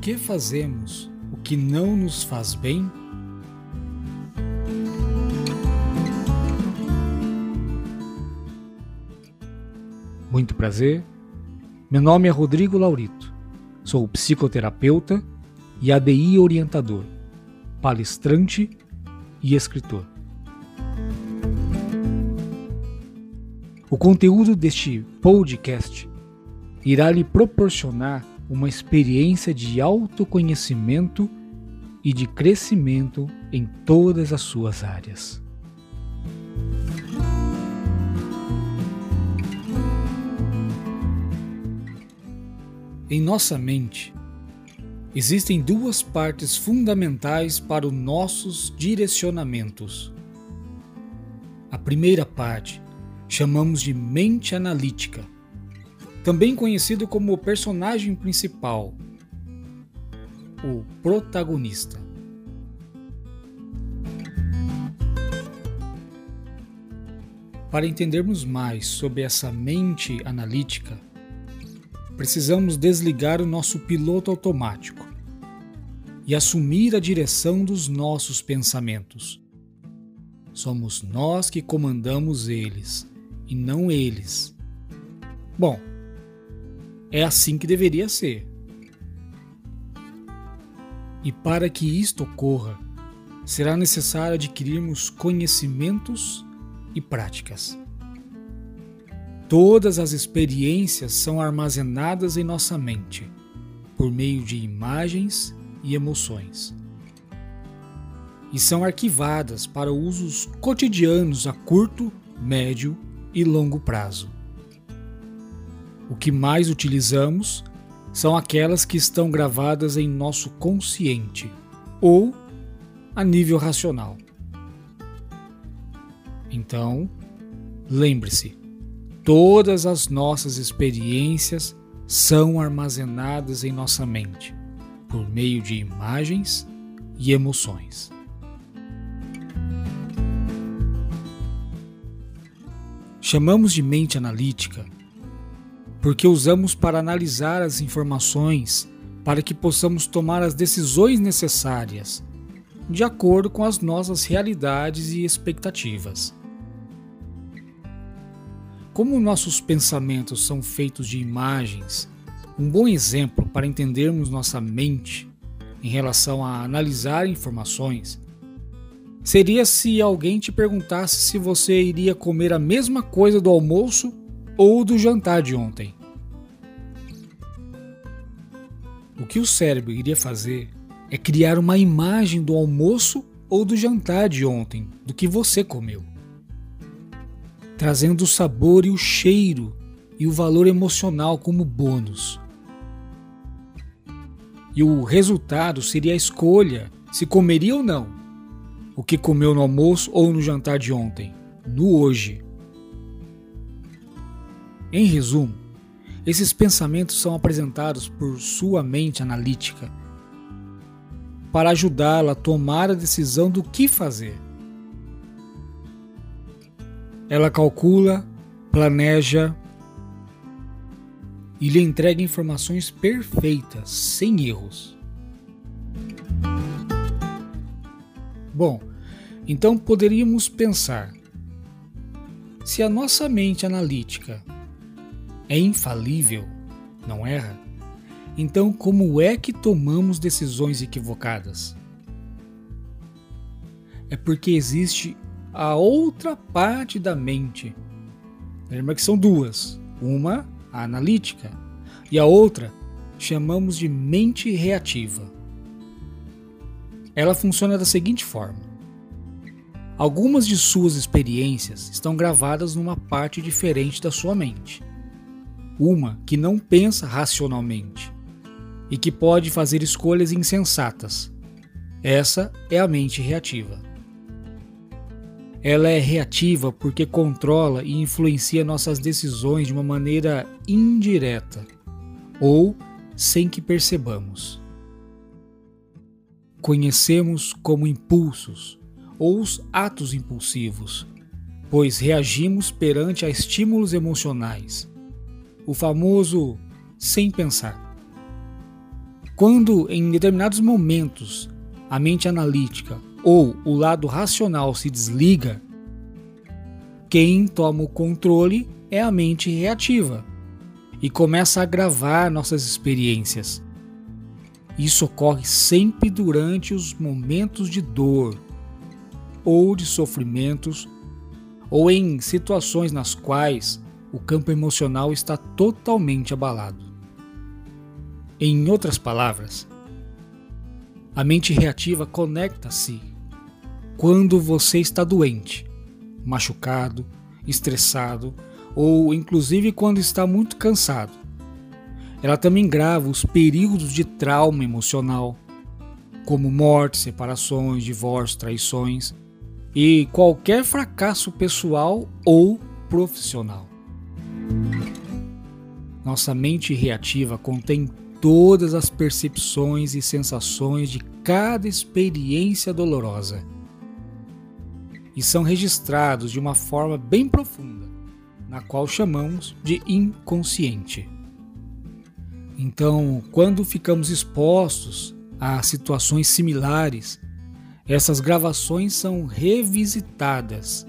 Que fazemos o que não nos faz bem? Muito prazer. Meu nome é Rodrigo Laurito. Sou psicoterapeuta e ADI orientador, palestrante e escritor. O conteúdo deste podcast irá lhe proporcionar uma experiência de autoconhecimento e de crescimento em todas as suas áreas. Em nossa mente, existem duas partes fundamentais para os nossos direcionamentos. A primeira parte chamamos de mente analítica, também conhecido como o personagem principal, o protagonista. Para entendermos mais sobre essa mente analítica, precisamos desligar o nosso piloto automático e assumir a direção dos nossos pensamentos. Somos nós que comandamos eles e não eles. Bom, é assim que deveria ser. E para que isto ocorra, será necessário adquirirmos conhecimentos e práticas. Todas as experiências são armazenadas em nossa mente por meio de imagens e emoções. E são arquivadas para usos cotidianos a curto, médio e longo prazo. O que mais utilizamos são aquelas que estão gravadas em nosso consciente ou a nível racional. Então, lembre-se, Todas as nossas experiências são armazenadas em nossa mente por meio de imagens e emoções. Chamamos de mente analítica porque usamos para analisar as informações para que possamos tomar as decisões necessárias de acordo com as nossas realidades e expectativas. Como nossos pensamentos são feitos de imagens, um bom exemplo para entendermos nossa mente em relação a analisar informações seria se alguém te perguntasse se você iria comer a mesma coisa do almoço ou do jantar de ontem. O que o cérebro iria fazer é criar uma imagem do almoço ou do jantar de ontem, do que você comeu trazendo o sabor e o cheiro e o valor emocional como bônus. E o resultado seria a escolha se comeria ou não o que comeu no almoço ou no jantar de ontem, no hoje. Em resumo, esses pensamentos são apresentados por sua mente analítica para ajudá-la a tomar a decisão do que fazer. Ela calcula, planeja e lhe entrega informações perfeitas, sem erros. Bom, então poderíamos pensar: se a nossa mente analítica é infalível, não erra, então como é que tomamos decisões equivocadas? É porque existe a outra parte da mente. Lembra que são duas. Uma, a analítica, e a outra chamamos de mente reativa. Ela funciona da seguinte forma: algumas de suas experiências estão gravadas numa parte diferente da sua mente. Uma que não pensa racionalmente e que pode fazer escolhas insensatas. Essa é a mente reativa. Ela é reativa porque controla e influencia nossas decisões de uma maneira indireta ou sem que percebamos. Conhecemos como impulsos ou os atos impulsivos, pois reagimos perante a estímulos emocionais, o famoso sem pensar. Quando em determinados momentos a mente analítica ou o lado racional se desliga, quem toma o controle é a mente reativa e começa a gravar nossas experiências. Isso ocorre sempre durante os momentos de dor ou de sofrimentos ou em situações nas quais o campo emocional está totalmente abalado. Em outras palavras, a mente reativa conecta-se quando você está doente, machucado, estressado ou inclusive quando está muito cansado. Ela também grava os períodos de trauma emocional, como mortes, separações, divórcios, traições e qualquer fracasso pessoal ou profissional. Nossa mente reativa contém todas as percepções e sensações de cada experiência dolorosa e são registrados de uma forma bem profunda, na qual chamamos de inconsciente. Então, quando ficamos expostos a situações similares, essas gravações são revisitadas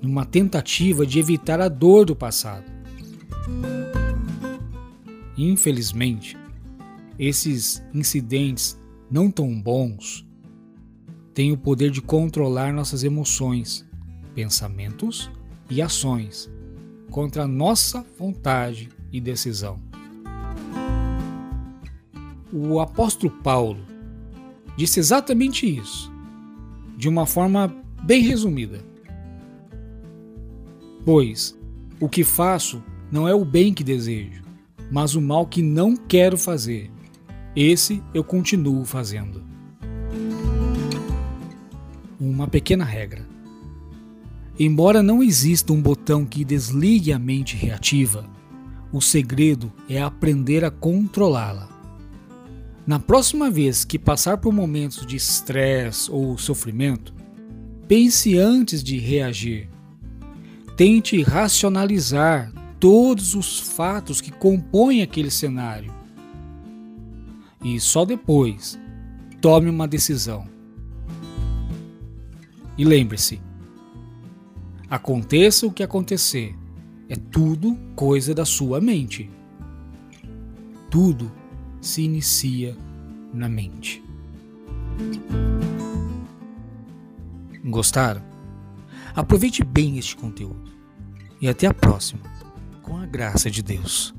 numa tentativa de evitar a dor do passado. Infelizmente, esses incidentes não tão bons têm o poder de controlar nossas emoções, pensamentos e ações contra nossa vontade e decisão. O apóstolo Paulo disse exatamente isso, de uma forma bem resumida. Pois o que faço não é o bem que desejo, mas o mal que não quero fazer. Esse eu continuo fazendo. Uma pequena regra. Embora não exista um botão que desligue a mente reativa, o segredo é aprender a controlá-la. Na próxima vez que passar por momentos de estresse ou sofrimento, pense antes de reagir. Tente racionalizar todos os fatos que compõem aquele cenário. E só depois tome uma decisão. E lembre-se: aconteça o que acontecer, é tudo coisa da sua mente. Tudo se inicia na mente. Gostaram? Aproveite bem este conteúdo e até a próxima, com a graça de Deus.